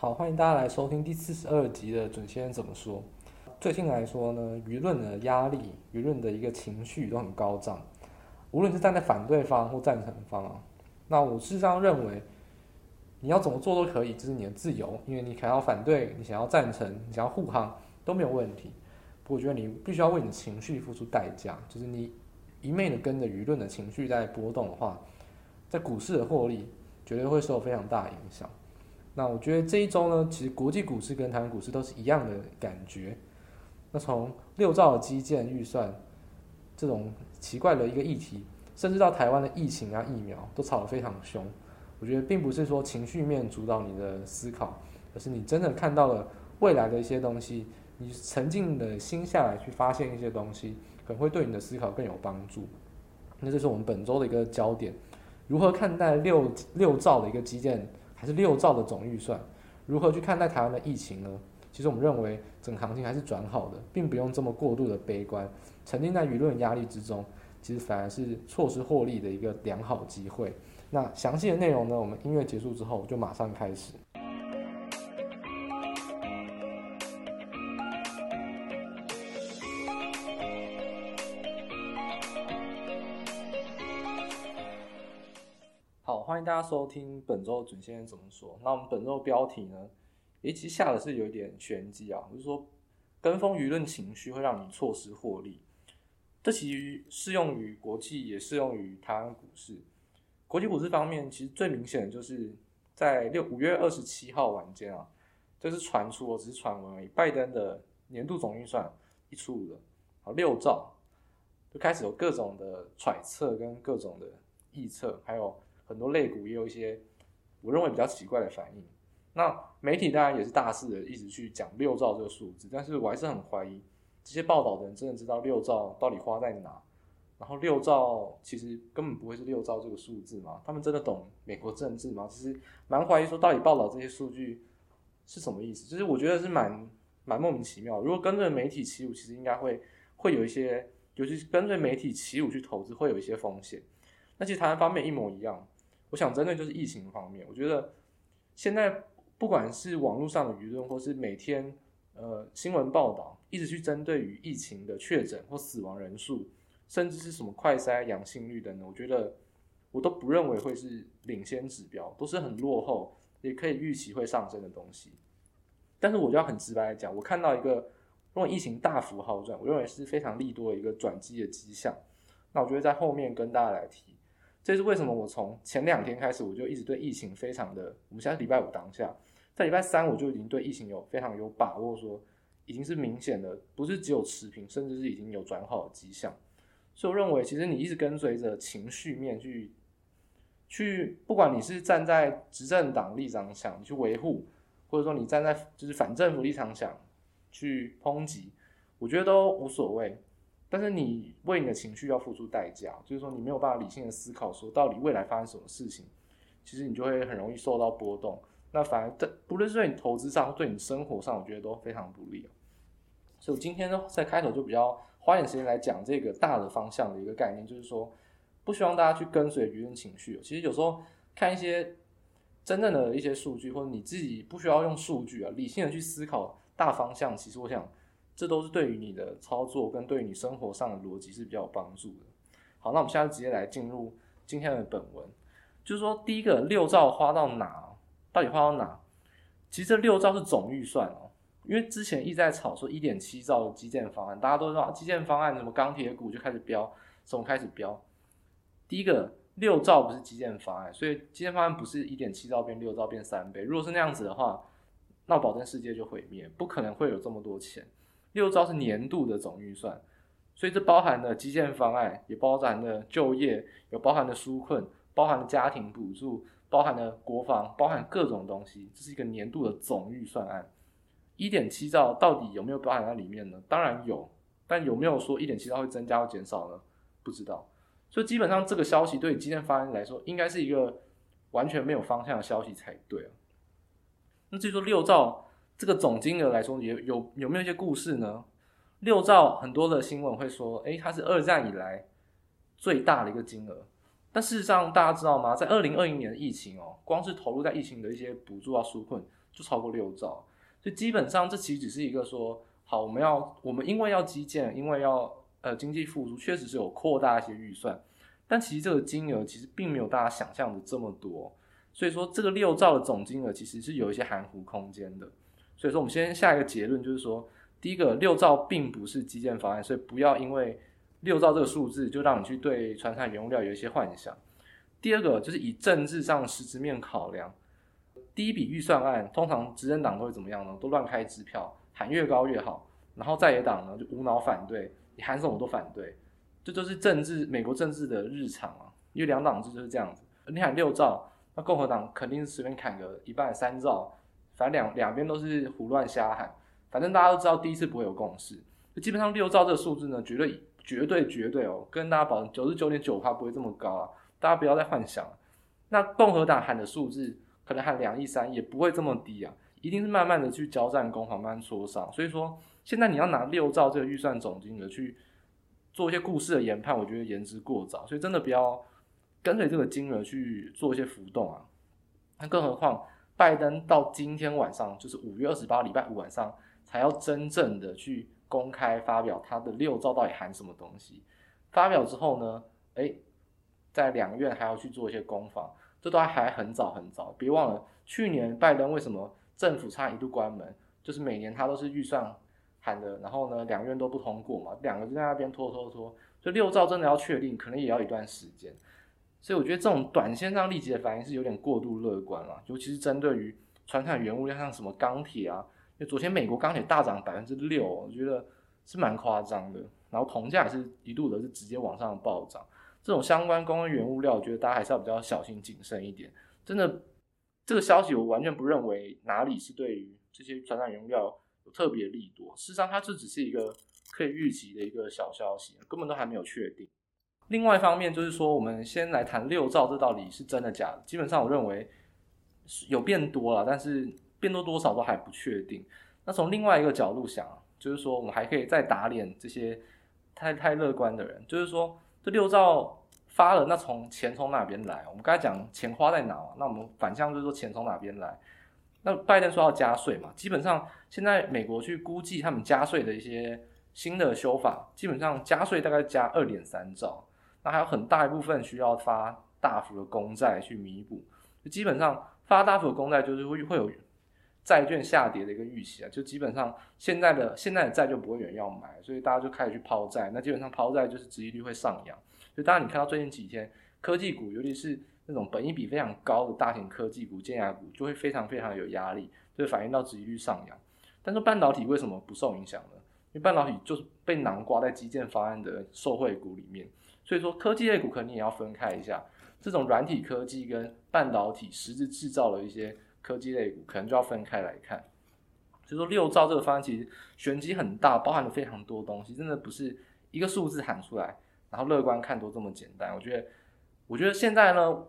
好，欢迎大家来收听第四十二集的准先生怎么说。最近来说呢，舆论的压力、舆论的一个情绪都很高涨，无论是站在反对方或赞成方啊。那我事实上认为，你要怎么做都可以，这是你的自由，因为你想要反对，你想要赞成，你想要护航都没有问题。不过我觉得你必须要为你的情绪付出代价，就是你一昧的跟着舆论的情绪在波动的话，在股市的获利绝对会受非常大影响。那我觉得这一周呢，其实国际股市跟台湾股市都是一样的感觉。那从六兆的基建预算这种奇怪的一个议题，甚至到台湾的疫情啊、疫苗都吵得非常凶。我觉得并不是说情绪面主导你的思考，而是你真的看到了未来的一些东西，你沉静的心下来去发现一些东西，可能会对你的思考更有帮助。那这是我们本周的一个焦点：如何看待六六兆的一个基建，还是六兆的总预算？如何去看待台湾的疫情呢？其实我们认为整个行情还是转好的，并不用这么过度的悲观。沉浸在舆论压力之中，其实反而是错失获利的一个良好机会。那详细的内容呢，我们音乐结束之后就马上开始。欢迎大家收听本周准先生怎么说。那我们本周标题呢？也，其实下的是有一点玄机啊，就是说跟风舆论情绪会让你错失获利。这其实适用于国际，也适用于台湾股市。国际股市方面，其实最明显的就是在六五月二十七号晚间啊，这是传出，我只是传闻而已。拜登的年度总预算一出了，好六兆，就开始有各种的揣测跟各种的臆测，还有很多类股也有一些我认为比较奇怪的反应。那媒体当然也是大肆的一直去讲六兆这个数字，但是我还是很怀疑这些报道的人真的知道六兆到底花在哪，然后六兆其实根本不会是六兆这个数字嘛？他们真的懂美国政治吗？其实蛮怀疑说到底报道这些数据是什么意思？就是我觉得是蛮蛮莫名其妙。如果跟着媒体起舞，其实应该会会有一些，尤其是跟着媒体起舞去投资会有一些风险。那其实台湾方面一模一样。我想针对就是疫情方面，我觉得现在。不管是网络上的舆论，或是每天呃新闻报道，一直去针对于疫情的确诊或死亡人数，甚至是什么快筛阳性率等等，我觉得我都不认为会是领先指标，都是很落后，也可以预期会上升的东西。但是我就要很直白来讲，我看到一个如果疫情大幅好转，我认为是非常利多的一个转机的迹象。那我觉得在后面跟大家来提，这是为什么我从前两天开始我就一直对疫情非常的，我们现在礼拜五当下。在礼拜三，我就已经对疫情有非常有把握，说已经是明显的，不是只有持平，甚至是已经有转好的迹象。所以我认为，其实你一直跟随着情绪面去，去不管你是站在执政党立场想去维护，或者说你站在就是反政府立场想去抨击，我觉得都无所谓。但是你为你的情绪要付出代价，就是说你没有办法理性的思考，说到底未来发生什么事情，其实你就会很容易受到波动。那反而对，不论是对你投资上，对你生活上，我觉得都非常不利。所以我今天呢，在开头就比较花点时间来讲这个大的方向的一个概念，就是说，不希望大家去跟随舆论情绪。其实有时候看一些真正的一些数据，或者你自己不需要用数据啊，理性的去思考大方向，其实我想，这都是对于你的操作跟对于你生活上的逻辑是比较有帮助的。好，那我们现在直接来进入今天的本文，就是说，第一个六兆花到哪？到底花到哪？其实这六兆是总预算哦，因为之前一直在炒说一点七兆的基建方案，大家都知道基建方案什么钢铁股就开始飙，从开始飙。第一个六兆不是基建方案，所以基建方案不是一点七兆变六兆变三倍。如果是那样子的话，那保证世界就毁灭，不可能会有这么多钱。六兆是年度的总预算，所以这包含了基建方案，也包含了就业，有包含了纾困，包含了家庭补助。包含了国防，包含各种东西，这是一个年度的总预算案。一点七兆到底有没有包含在里面呢？当然有，但有没有说一点七兆会增加或减少呢？不知道。所以基本上这个消息对基建方案来说，应该是一个完全没有方向的消息才对啊。那至于说六兆这个总金额来说，有有有没有一些故事呢？六兆很多的新闻会说，诶，它是二战以来最大的一个金额。但事实上，大家知道吗？在二零二一年的疫情哦，光是投入在疫情的一些补助啊、纾困，就超过六兆，所以基本上这其实只是一个说，好，我们要我们因为要基建，因为要呃经济复苏，确实是有扩大一些预算，但其实这个金额其实并没有大家想象的这么多，所以说这个六兆的总金额其实是有一些含糊空间的，所以说我们先下一个结论就是说，第一个六兆并不是基建方案，所以不要因为六兆这个数字就让你去对传产原物料有一些幻想。第二个就是以政治上的实质面考量，第一笔预算案通常执政党都会怎么样呢？都乱开支票，喊越高越好。然后在野党呢就无脑反对，你喊什么都反对，这就是政治美国政治的日常啊。因为两党制就是这样子，你喊六兆，那共和党肯定是随便砍个一半三兆，反正两两边都是胡乱瞎喊。反正大家都知道第一次不会有共识，基本上六兆这个数字呢，绝对绝对绝对哦，跟大家保证九十九点九趴不会这么高啊。大家不要再幻想了，那共和党喊的数字可能喊两亿三，也不会这么低啊，一定是慢慢的去交战攻防，慢慢磋商。所以说，现在你要拿六兆这个预算总金额去做一些故事的研判，我觉得言之过早。所以真的不要跟随这个金额去做一些浮动啊。那更何况，拜登到今天晚上，就是五月二十八礼拜五晚上，才要真正的去公开发表他的六兆到底含什么东西。发表之后呢，诶。在两院还要去做一些攻防，这都还很早很早。别忘了去年拜登为什么政府差一度关门，就是每年他都是预算喊的，然后呢两院都不通过嘛，两个就在那边拖拖拖。所以六兆真的要确定，可能也要一段时间。所以我觉得这种短线上立即的反应是有点过度乐观了，尤其是针对于传统原物料，像什么钢铁啊，因为昨天美国钢铁大涨百分之六，我觉得是蛮夸张的。然后铜价也是一度的是直接往上暴涨。这种相关公共原物料，我觉得大家还是要比较小心谨慎一点。真的，这个消息我完全不认为哪里是对于这些传统原物料有特别利多。事实上，它这只是一个可以预期的一个小消息，根本都还没有确定。另外一方面就是说，我们先来谈六兆这到底是真的假的？基本上我认为有变多了，但是变多多少都还不确定。那从另外一个角度想，就是说我们还可以再打脸这些太太乐观的人，就是说。这六兆发了，那从钱从哪边来？我们刚才讲钱花在哪？那我们反向就是说钱从哪边来？那拜登说要加税嘛？基本上现在美国去估计他们加税的一些新的修法，基本上加税大概加二点三兆，那还有很大一部分需要发大幅的公债去弥补。就基本上发大幅的公债就是会会有。债券下跌的一个预期啊，就基本上现在的现在的债就不会有人要买，所以大家就开始去抛债。那基本上抛债就是殖利率会上扬。所以当然你看到最近几天科技股，尤其是那种本益比非常高的大型科技股、尖牙股，就会非常非常有压力，就会反映到殖利率上扬。但是半导体为什么不受影响呢？因为半导体就是被囊括在基建方案的受惠股里面，所以说科技类股可能你也要分开一下。这种软体科技跟半导体实质制造的一些。科技类股可能就要分开来看，所以说六兆这个方案其实玄机很大，包含了非常多东西，真的不是一个数字喊出来，然后乐观看多这么简单。我觉得，我觉得现在呢，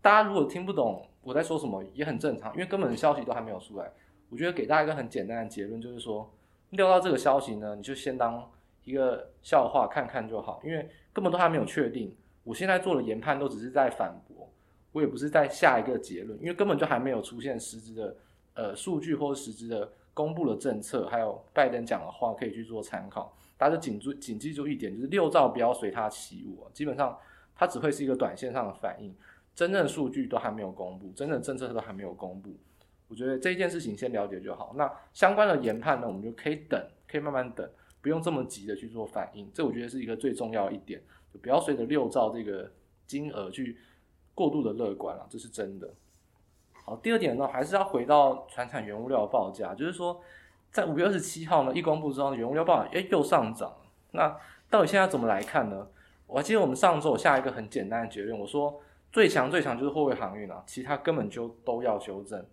大家如果听不懂我在说什么，也很正常，因为根本消息都还没有出来。我觉得给大家一个很简单的结论，就是说六兆这个消息呢，你就先当一个笑话看看就好，因为根本都还没有确定。我现在做的研判都只是在反驳。我也不是在下一个结论，因为根本就还没有出现实质的呃数据或者实质的公布的政策，还有拜登讲的话可以去做参考。大家就谨注谨记住一点，就是六兆不要随他起舞，基本上它只会是一个短线上的反应，真正数据都还没有公布，真正政策都还没有公布。我觉得这一件事情先了解就好。那相关的研判呢，我们就可以等，可以慢慢等，不用这么急的去做反应。这我觉得是一个最重要一点，就不要随着六兆这个金额去。过度的乐观了，这是真的。好，第二点呢，还是要回到传产原物料报价，就是说，在五月二十七号呢，一公布之后，原物料报价诶又上涨。那到底现在怎么来看呢？我记得我们上周下一个很简单的结论，我说最强最强就是货柜航运啊，其他根本就都要修正。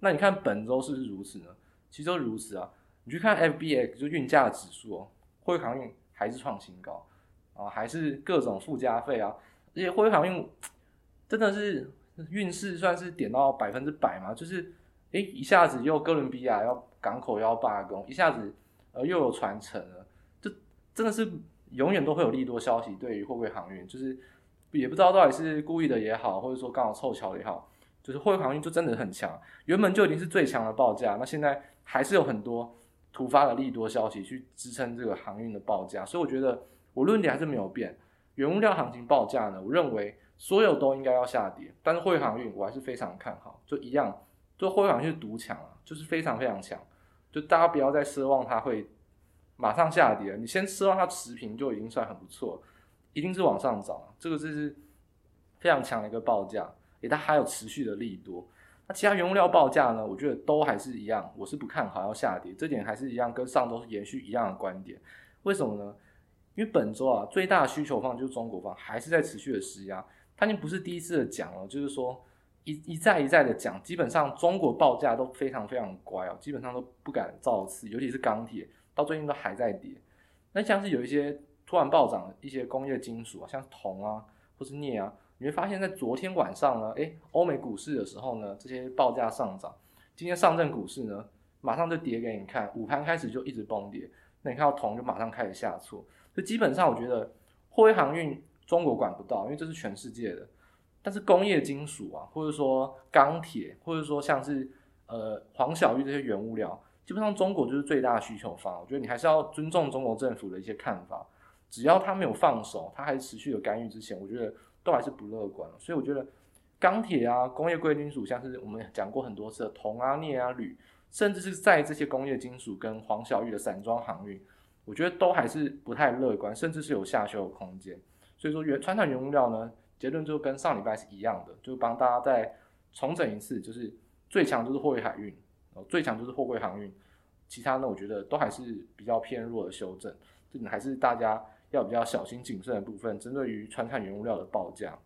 那你看本周是不是如此呢？其实都如此啊。你去看 FBX 就运价指数哦，货柜航运还是创新高啊，还是各种附加费啊，而且货柜航运。真的是运势算是点到百分之百嘛？就是，诶、一下子又哥伦比亚要港口要罢工，一下子呃又有传承了，就真的是永远都会有利多消息。对于货柜航运，就是也不知道到底是故意的也好，或者说刚好凑巧也好，就是货运航运就真的很强，原本就已经是最强的报价，那现在还是有很多突发的利多消息去支撑这个航运的报价，所以我觉得我论点还是没有变。原物料行情报价呢，我认为所有都应该要下跌，但是货柜航运我还是非常看好，就一样，就货柜航运是独强啊，就是非常非常强，就大家不要再奢望它会马上下跌，你先奢望它持平就已经算很不错，一定是往上涨，这个就是。非常强的一个报价，也，它还有持续的利多。那其他原物料报价呢？我觉得都还是一样，我是不看好要下跌，这点还是一样，跟上周延续一样的观点。为什么呢？因为本周啊，最大的需求方就是中国方，还是在持续的施压。他已经不是第一次的讲了，就是说一一再一再的讲，基本上中国报价都非常非常乖哦，基本上都不敢造次，尤其是钢铁，到最近都还在跌。那像是有一些突然暴涨的一些工业金属啊，像铜啊，或是镍啊。你会发现在昨天晚上呢，诶，欧美股市的时候呢，这些报价上涨。今天上证股市呢，马上就跌给你看，午盘开始就一直崩跌。那你看到铜就马上开始下挫。就基本上我觉得货柜航运中国管不到，因为这是全世界的。但是工业金属啊，或者说钢铁，或者说像是呃黄小玉这些原物料，基本上中国就是最大需求方。我觉得你还是要尊重中国政府的一些看法。只要他没有放手，他还持续有干预之前，我觉得。都还是不乐观，所以我觉得钢铁啊、工业贵金属，像是我们讲过很多次的铜啊、镍啊、铝，甚至是在这些工业金属跟黄小玉的散装航运，我觉得都还是不太乐观，甚至是有下修的空间。所以说原传统原物料呢，结论就跟上礼拜是一样的，就帮大家再重整一次，就是最强就是货柜海运，最强就是货柜航运，其他呢我觉得都还是比较偏弱的修正，这还是大家。要比较小心谨慎的部分，针对于川产原物料的报价，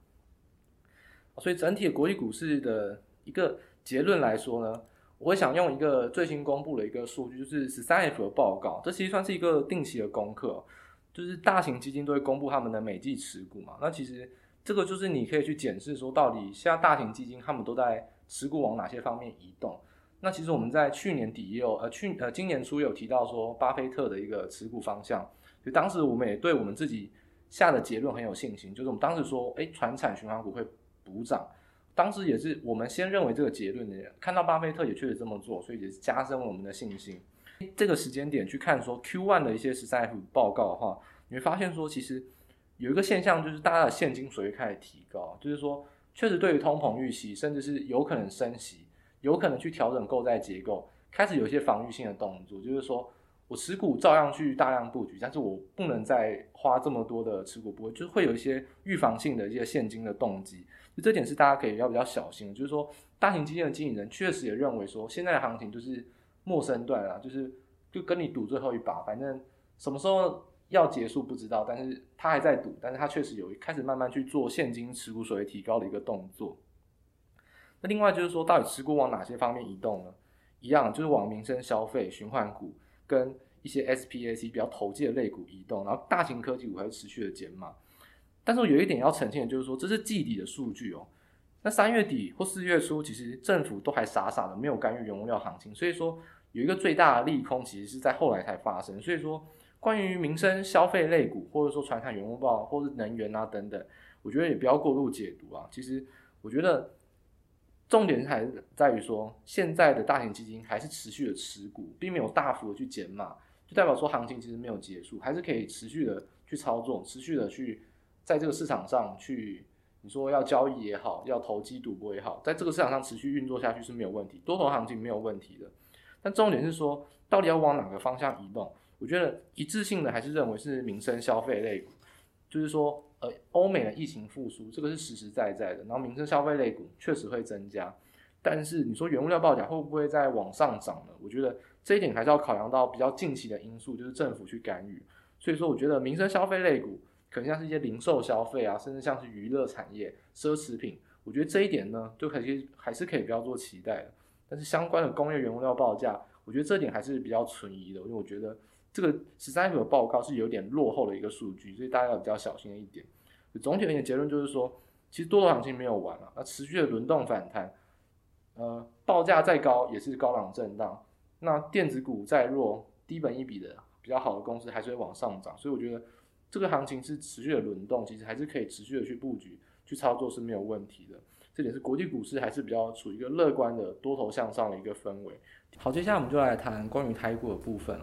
所以整体国际股市的一个结论来说呢，我会想用一个最新公布的一个数据，就是十三 F 的报告，这其实算是一个定期的功课，就是大型基金都会公布他们的每季持股嘛。那其实这个就是你可以去检视说，到底现在大型基金他们都在持股往哪些方面移动。那其实我们在去年底也有，呃去呃今年初有提到说，巴菲特的一个持股方向。就当时我们也对我们自己下的结论很有信心，就是我们当时说，哎，传产循环股会补涨。当时也是我们先认为这个结论的人，看到巴菲特也确实这么做，所以也是加深我们的信心。这个时间点去看说 Q1 的一些十三 F 报告的话，你会发现说，其实有一个现象，就是大家的现金水位开始提高，就是说，确实对于通膨预期，甚至是有可能升息，有可能去调整购债结构，开始有一些防御性的动作，就是说。我持股照样去大量布局，但是我不能再花这么多的持股，不会，就是会有一些预防性的一些现金的动机，就这点是大家可以要比较小心。就是说，大型基金的经理人确实也认为说，现在的行情就是末升段啊，就是就跟你赌最后一把，反正什么时候要结束不知道，但是他还在赌，但是他确实有开始慢慢去做现金持股水位提高的一个动作。那另外就是说，到底持股往哪些方面移动呢？一样就是往民生消费、循环股。跟一些 SPAC 比较投机的类股移动，然后大型科技股还是持续的减码。但是我有一点要澄清的就是说，这是季底的数据哦。那三月底或四月初，其实政府都还傻傻的没有干预原物料行情，所以说有一个最大的利空，其实是在后来才发生。所以说，关于民生消费类股，或者说传统原物料，或是能源啊等等，我觉得也不要过度解读啊。其实我觉得。重点还是在于说，现在的大型基金还是持续的持股，并没有大幅的去减码，就代表说行情其实没有结束，还是可以持续的去操作，持续的去在这个市场上去，你说要交易也好，要投机赌博也好，在这个市场上持续运作下去是没有问题，多头行情没有问题的。但重点是说，到底要往哪个方向移动？我觉得一致性的还是认为是民生消费类股，就是说。呃，欧美的疫情复苏，这个是实实在在的。然后民生消费类股确实会增加，但是你说原物料报价会不会再往上涨呢？我觉得这一点还是要考量到比较近期的因素，就是政府去干预。所以说，我觉得民生消费类股可能像是一些零售消费啊，甚至像是娱乐产业、奢侈品，我觉得这一点呢，就可以还是可以不要做期待的。但是相关的工业原物料报价，我觉得这点还是比较存疑的，因为我觉得。这个十三 F 的报告是有点落后的一个数据，所以大家要比较小心一点。总体而言，结论就是说，其实多头行情没有完啊，那持续的轮动反弹，呃，报价再高也是高档震荡。那电子股再弱，低本一比的比较好的公司还是会往上涨，所以我觉得这个行情是持续的轮动，其实还是可以持续的去布局、去操作是没有问题的。这点是国际股市还是比较处于一个乐观的多头向上的一个氛围。好，接下来我们就来谈关于台股的部分。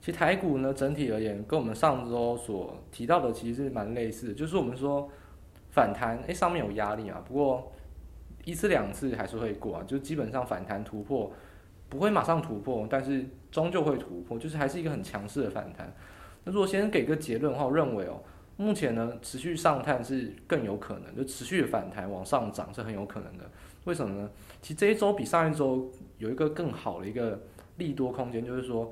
其实台股呢，整体而言，跟我们上周所提到的其实是蛮类似的，就是我们说反弹，哎，上面有压力啊，不过一次两次还是会过啊，就基本上反弹突破不会马上突破，但是终究会突破，就是还是一个很强势的反弹。那如果先给个结论的话，我认为哦，目前呢，持续上探是更有可能，就持续反弹往上涨是很有可能的。为什么呢？其实这一周比上一周有一个更好的一个利多空间，就是说。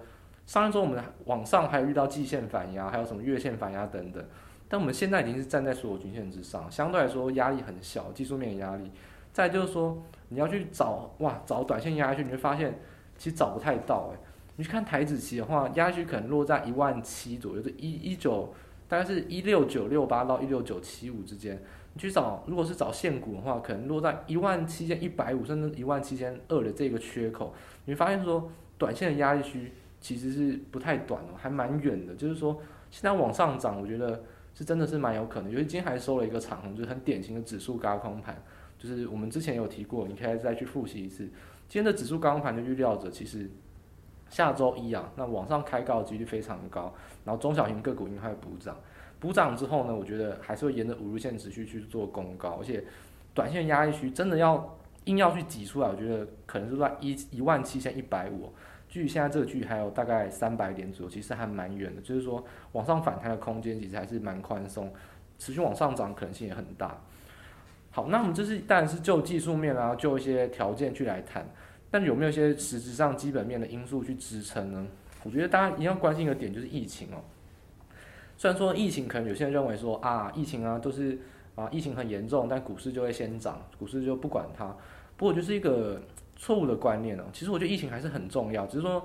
上一周我们往上还有遇到季线反压，还有什么月线反压等等，但我们现在已经是站在所有均线之上，相对来说压力很小，技术面的压力。再就是说你要去找哇找短线压下去，你会发现其实找不太到诶。你去看台指期的话，压下去可能落在一万七左右，就一一九大概是一六九六八到一六九七五之间。你去找如果是找现股的话，可能落在一万七千一百五甚至一万七千二的这个缺口，你会发现说短线的压力区。其实是不太短哦，还蛮远的。就是说，现在往上涨，我觉得是真的是蛮有可能。因为今天还收了一个长红，就是很典型的指数高空盘。就是我们之前有提过，你可以再去复习一次。今天的指数高空盘就预料着，其实下周一啊，那往上开高的几率非常高。然后中小型个股应该会补涨，补涨之后呢，我觉得还是会沿着五日线持续去做攻高。而且，短线压力区真的要硬要去挤出来，我觉得可能是在一一万七千一百五。距现在这个距还有大概三百点左右，其实还蛮远的。就是说，往上反弹的空间其实还是蛮宽松，持续往上涨可能性也很大。好，那我们这是当然是就技术面啊，就一些条件去来谈。但有没有一些实质上基本面的因素去支撑呢？我觉得大家一定要关心一个点，就是疫情哦。虽然说疫情可能有些人认为说啊，疫情啊都是啊疫情很严重，但股市就会先涨，股市就不管它。不过就是一个。错误的观念哦，其实我觉得疫情还是很重要，只是说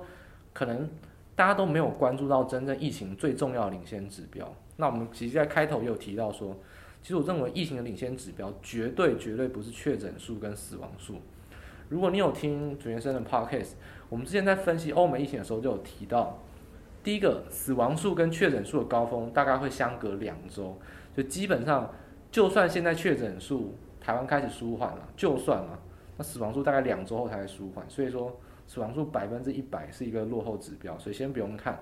可能大家都没有关注到真正疫情最重要的领先指标。那我们其实，在开头也有提到说，其实我认为疫情的领先指标绝对绝对不是确诊数跟死亡数。如果你有听主持人的 podcast，我们之前在分析欧美疫情的时候就有提到，第一个死亡数跟确诊数的高峰大概会相隔两周，就基本上就算现在确诊数台湾开始舒缓了，就算了。那死亡数大概两周后才会舒缓，所以说死亡数百分之一百是一个落后指标，所以先不用看，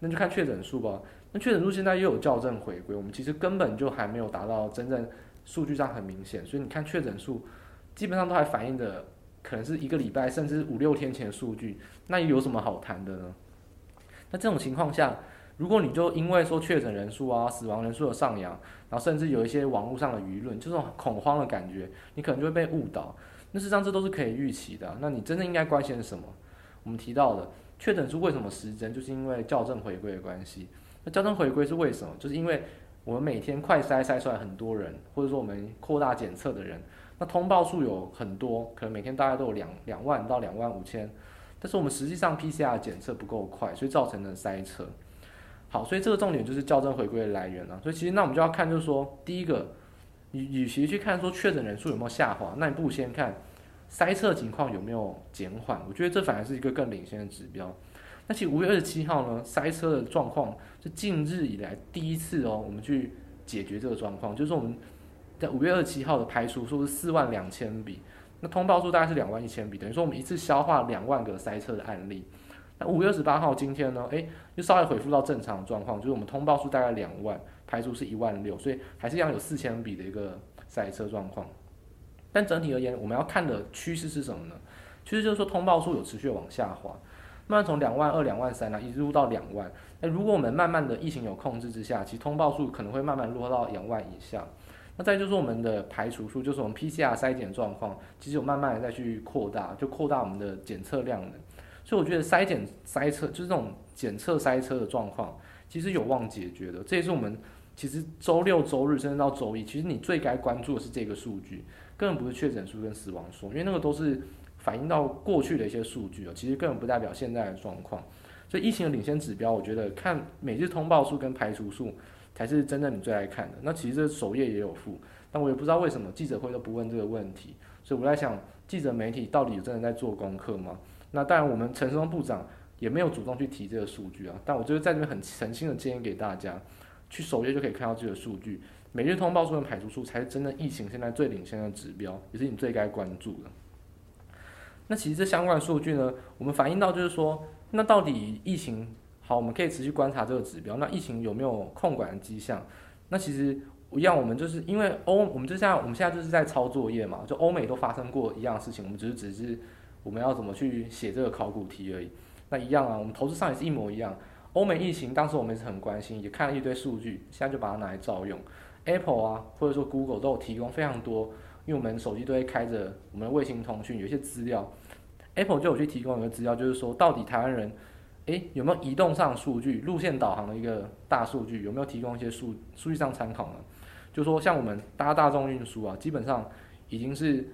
那就看确诊数吧。那确诊数现在又有校正回归，我们其实根本就还没有达到真正数据上很明显，所以你看确诊数基本上都还反映的可能是一个礼拜甚至五六天前的数据，那有什么好谈的呢？那这种情况下，如果你就因为说确诊人数啊、死亡人数的上扬，然后甚至有一些网络上的舆论，这种恐慌的感觉，你可能就会被误导。那事实上这都是可以预期的。那你真正应该关心的是什么？我们提到的确诊数为什么失真，就是因为校正回归的关系。那校正回归是为什么？就是因为我们每天快筛筛出来很多人，或者说我们扩大检测的人，那通报数有很多，可能每天大概都有两两万到两万五千，但是我们实际上 PCR 检测不够快，所以造成了塞车。好，所以这个重点就是校正回归的来源了。所以其实那我们就要看，就是说第一个。你与其去看说确诊人数有没有下滑，那你不如先看塞车情况有没有减缓。我觉得这反而是一个更领先的指标。那其实五月二十七号呢，塞车的状况是近日以来第一次哦，我们去解决这个状况，就是我们在五月二十七号的排除数是四万两千笔，那通报数大概是两万一千笔，等于说我们一次消化两万个塞车的案例。那五月二十八号今天呢，诶，又稍微恢复到正常状况，就是我们通报数大概两万。排除是一万六，所以还是一样有四千笔的一个塞车状况。但整体而言，我们要看的趋势是什么呢？趋势就是说通报数有持续往下滑，慢慢从两万二、两万三呢，一路到两万。那如果我们慢慢的疫情有控制之下，其实通报数可能会慢慢落到两万以下。那再就是我们的排除数，就是我们 PCR 筛检状况，其实有慢慢的再去扩大，就扩大我们的检测量的。所以我觉得筛检塞车就是这种检测塞车的状况，其实有望解决的。这也是我们。其实周六周日甚至到周一，其实你最该关注的是这个数据，根本不是确诊数跟死亡数，因为那个都是反映到过去的一些数据啊，其实根本不代表现在的状况。所以疫情的领先指标，我觉得看每日通报数跟排除数才是真正你最爱看的。那其实首页也有附，但我也不知道为什么记者会都不问这个问题，所以我在想，记者媒体到底真的在做功课吗？那当然，我们陈时中部长也没有主动去提这个数据啊，但我就是在这边很诚心的建议给大家。去首页就可以看到这个数据，每日通报出跟排除数才是真的疫情现在最领先的指标，也是你最该关注的。那其实这相关数据呢，我们反映到就是说，那到底疫情好，我们可以持续观察这个指标。那疫情有没有控管的迹象？那其实一样，我们就是因为欧，我们就像我们现在就是在抄作业嘛，就欧美都发生过一样的事情，我们只是只是我们要怎么去写这个考古题而已。那一样啊，我们投资上也是一模一样。欧美疫情当时我们也是很关心，也看了一堆数据，现在就把它拿来照用。Apple 啊，或者说 Google 都有提供非常多。因为我们手机都会开着我们的卫星通讯，有一些资料，Apple 就有去提供一个资料，就是说到底台湾人，诶有没有移动上数据、路线导航的一个大数据，有没有提供一些数数据上参考呢？就说像我们搭大众运输啊，基本上已经是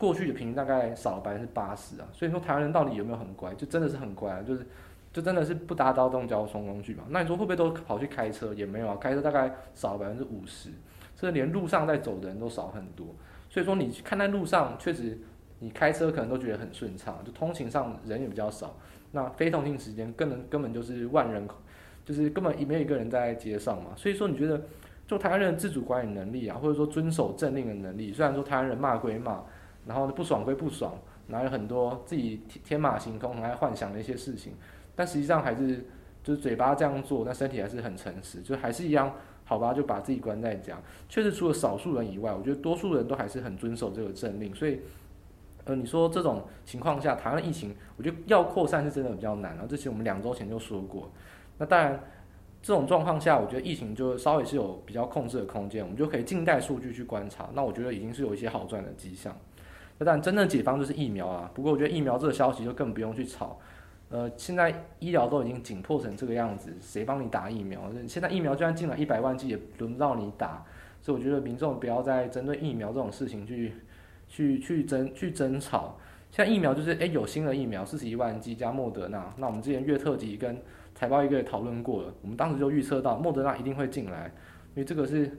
过去的平均大概少了百分之八十啊，所以说台湾人到底有没有很乖？就真的是很乖啊，就是就真的是不搭大众交通工具嘛？那你说会不会都跑去开车？也没有啊，开车大概少了百分之五十。这连路上在走的人都少很多，所以说你看在路上，确实你开车可能都觉得很顺畅，就通勤上人也比较少。那非通勤时间根本根本就是万人，就是根本也没有一个人在街上嘛。所以说你觉得，就台湾人的自主管理能力啊，或者说遵守政令的能力，虽然说台湾人骂归骂，然后不爽归不爽，然后有很多自己天马行空、很爱幻想的一些事情，但实际上还是就是嘴巴这样做，但身体还是很诚实，就还是一样。好吧，就把自己关在家。确实，除了少数人以外，我觉得多数人都还是很遵守这个政令。所以，呃，你说这种情况下，台湾疫情，我觉得要扩散是真的比较难。然后，这些我们两周前就说过。那当然，这种状况下，我觉得疫情就稍微是有比较控制的空间，我们就可以静待数据去观察。那我觉得已经是有一些好转的迹象。那当然，真正解方就是疫苗啊。不过，我觉得疫苗这个消息就更不用去炒。呃，现在医疗都已经紧迫成这个样子，谁帮你打疫苗？现在疫苗就算进了一百万剂，也轮不到你打。所以我觉得民众不要再针对疫苗这种事情去去去争去争吵。现在疫苗就是，诶，有新的疫苗，四十一万剂加莫德纳。那我们之前月特辑跟财报一个也讨论过了，我们当时就预测到莫德纳一定会进来，因为这个是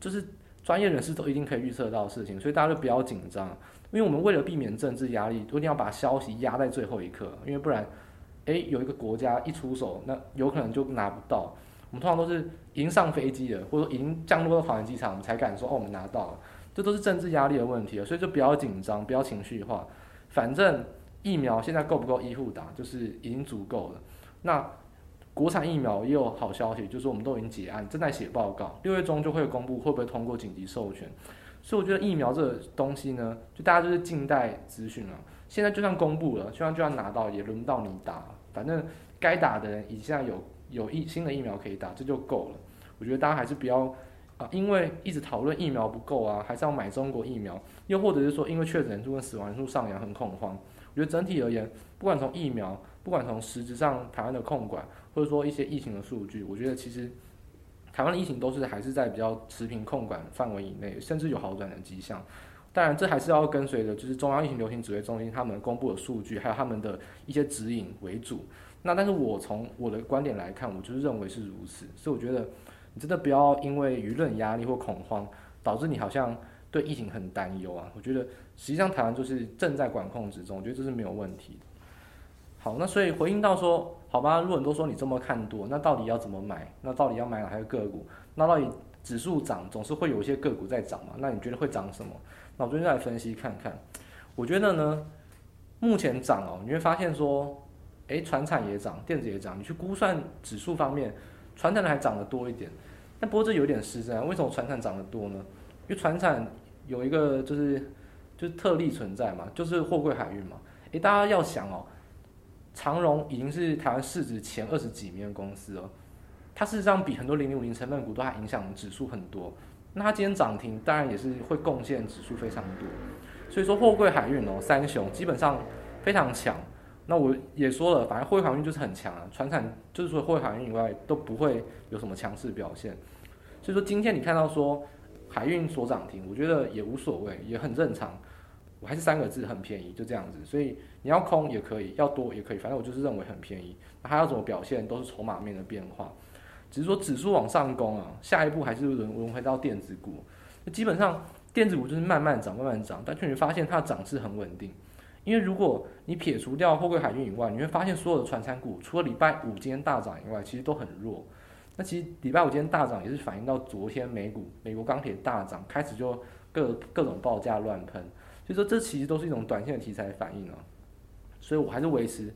就是专业人士都一定可以预测到的事情，所以大家就不要紧张。因为我们为了避免政治压力，一定要把消息压在最后一刻，因为不然。诶，有一个国家一出手，那有可能就拿不到。我们通常都是已经上飞机了，或者说已经降落到桃园机场，我们才敢说哦，我们拿到了。这都是政治压力的问题了，所以就不要紧张，不要情绪化。反正疫苗现在够不够医护打，就是已经足够了。那国产疫苗也有好消息，就是我们都已经结案，正在写报告，六月中就会公布会不会通过紧急授权。所以我觉得疫苗这个东西呢，就大家就是静待资讯了。现在就算公布了，就算就算拿到，也轮不到你打。反正该打的人，以现在有有疫新的疫苗可以打，这就够了。我觉得大家还是不要啊、因为一直讨论疫苗不够啊，还是要买中国疫苗。又或者是说，因为确诊人数跟死亡人数上扬很恐慌。我觉得整体而言，不管从疫苗，不管从实质上台湾的控管，或者说一些疫情的数据，我觉得其实台湾的疫情都是还是在比较持平控管范围以内，甚至有好转的迹象。当然，这还是要跟随着就是中央疫情流行指挥中心他们公布的数据，还有他们的一些指引为主。那但是我从我的观点来看，我就是认为是如此。所以我觉得你真的不要因为舆论压力或恐慌，导致你好像对疫情很担忧啊。我觉得实际上台湾就是正在管控之中，我觉得这是没有问题。好，那所以回应到说，好吧，如果你都说你这么看多，那到底要怎么买？那到底要买哪些个股？那到底指数涨总是会有一些个股在涨嘛？那你觉得会涨什么？那我最近再来分析看看，我觉得呢，目前涨哦，你会发现说，诶，传产也涨，电子也涨，你去估算指数方面，传产的还涨得多一点。但不过这有点失真啊，为什么传产涨得多呢？因为传产有一个就是就是特例存在嘛，就是货柜海运嘛。诶，大家要想哦，长荣已经是台湾市值前二十几名的公司了，它事实上比很多零零五零成分股都还影响指数很多。那它今天涨停，当然也是会贡献指数非常多，所以说货柜海运哦，三雄基本上非常强。那我也说了，反正货柜海运就是很强啊，传产就是说货柜海运以外都不会有什么强势表现。所以说今天你看到说海运所涨停，我觉得也无所谓，也很正常。我还是三个字，很便宜，就这样子。所以你要空也可以，要多也可以，反正我就是认为很便宜。那它要怎么表现，都是筹码面的变化。只是说指数往上攻啊，下一步还是轮轮回到电子股。那基本上电子股就是慢慢涨，慢慢涨，但却你发现它的涨势很稳定。因为如果你撇除掉货柜海运以外，你会发现所有的传产股，除了礼拜五今天大涨以外，其实都很弱。那其实礼拜五今天大涨也是反映到昨天美股美国钢铁大涨，开始就各各种报价乱喷，所以说这其实都是一种短线的题材反应啊。所以我还是维持，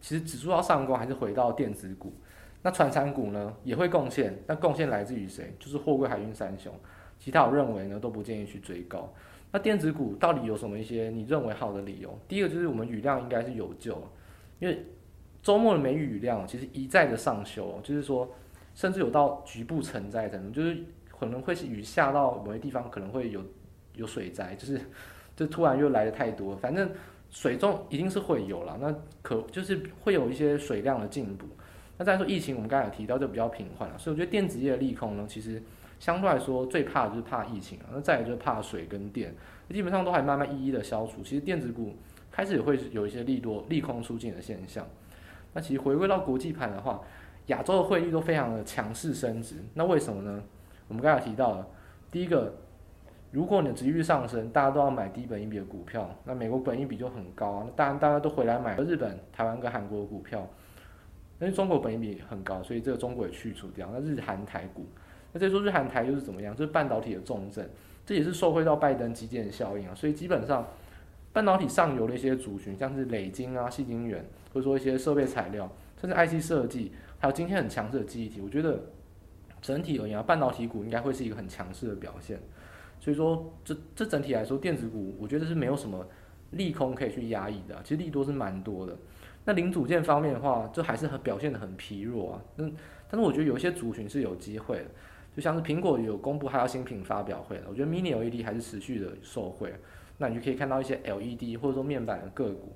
其实指数要上攻还是回到电子股，那传产股呢也会贡献，但贡献来自于谁？就是货柜海运三雄，其他我认为呢都不建议去追高。那电子股到底有什么一些你认为好的理由？第一个就是我们雨量应该是有救，因为周末的梅雨量其实一再的上修，就是说。甚至有到局部成灾程度，就是可能会是雨下到某些地方，可能会有有水灾，就是这突然又来的太多，反正水中一定是会有了，那可就是会有一些水量的进补。那再说疫情，我们刚才有提到就比较平缓了，所以我觉得电子业的利空呢，其实相对来说最怕的就是怕疫情啊，那再来就是怕水跟电，基本上都还慢慢一一的消除。其实电子股开始也会有一些利多利空出尽的现象。那其实回归到国际盘的话。亚洲的汇率都非常的强势升值，那为什么呢？我们刚才提到了，第一个，如果你的殖利率上升，大家都要买低本益比的股票，那美国本益比就很高啊，那当然大家都回来买日本、台湾跟韩国的股票，因为中国本益比很高，所以这个中国也去除掉。那日韩台股，那再说日韩台又是怎么样？就是半导体的重镇，这也是受惠到拜登基建效应啊，所以基本上半导体上游的一些族群，像是磊晶啊、细晶圆，或者说一些设备材料，甚至 IC 设计。还有今天很强势的记忆体，我觉得整体而言啊，半导体股应该会是一个很强势的表现。所以说，这这整体来说，电子股我觉得是没有什么利空可以去压抑的，其实利多是蛮多的。那零组件方面的话，就还是很表现得很疲弱啊。嗯，但是我觉得有一些族群是有机会的，就像是苹果有公布它要新品发表会了，我觉得 Mini LED 还是持续的受惠。那你就可以看到一些 LED 或者说面板的个股。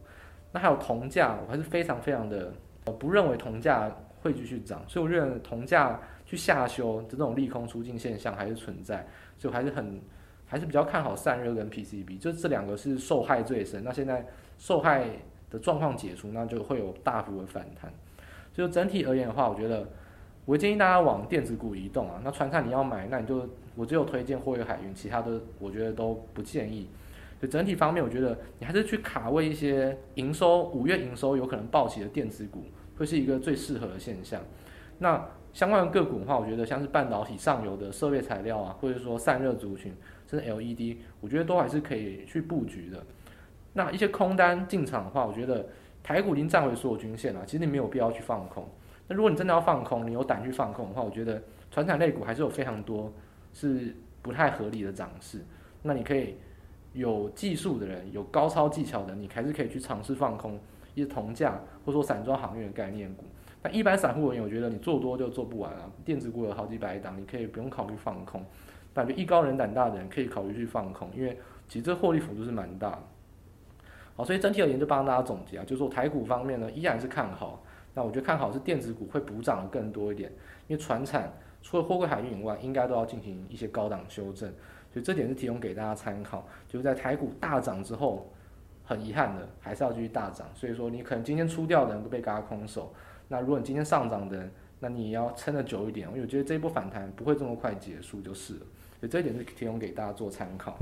那还有铜价，我还是非常非常的，我不认为铜价。会继续涨，所以我认为铜价去下修这种利空出尽现象还是存在，所以我还是很还是比较看好散热跟 PCB，就这两个是受害最深。那现在受害的状况解除，那就会有大幅的反弹。就整体而言的话，我觉得我建议大家往电子股移动啊。那船产你要买，那你就我只有推荐货运海运，其他的我觉得都不建议。就整体方面，我觉得你还是去卡位一些营收五月营收有可能暴起的电子股。会是一个最适合的现象。那相关的个股的话，我觉得像是半导体上游的设备材料啊，或者说散热族群，甚至 LED，我觉得都还是可以去布局的。那一些空单进场的话，我觉得台股已经站回所有均线了，其实你没有必要去放空。那如果你真的要放空，你有胆去放空的话，我觉得传产类股还是有非常多是不太合理的涨势。那你可以有技术的人，有高超技巧的，你还是可以去尝试放空。一些铜价或者说散装航运的概念股，那一般散户而言，我觉得你做多就做不完啊。电子股有好几百档，你可以不用考虑放空。感觉艺高人胆大的人可以考虑去放空，因为其实这获利幅度是蛮大的。好，所以整体而言就帮大家总结啊，就是说台股方面呢依然是看好。那我觉得看好是电子股会补涨的更多一点，因为船产除了货柜海运以外，应该都要进行一些高档修正，所以这点是提供给大家参考。就是在台股大涨之后。很遗憾的，还是要继续大涨。所以说，你可能今天出掉的人都被嘎空手。那如果你今天上涨的，那你也要撑得久一点，我觉得这一波反弹不会这么快结束就是了。所以这一点是提供给大家做参考。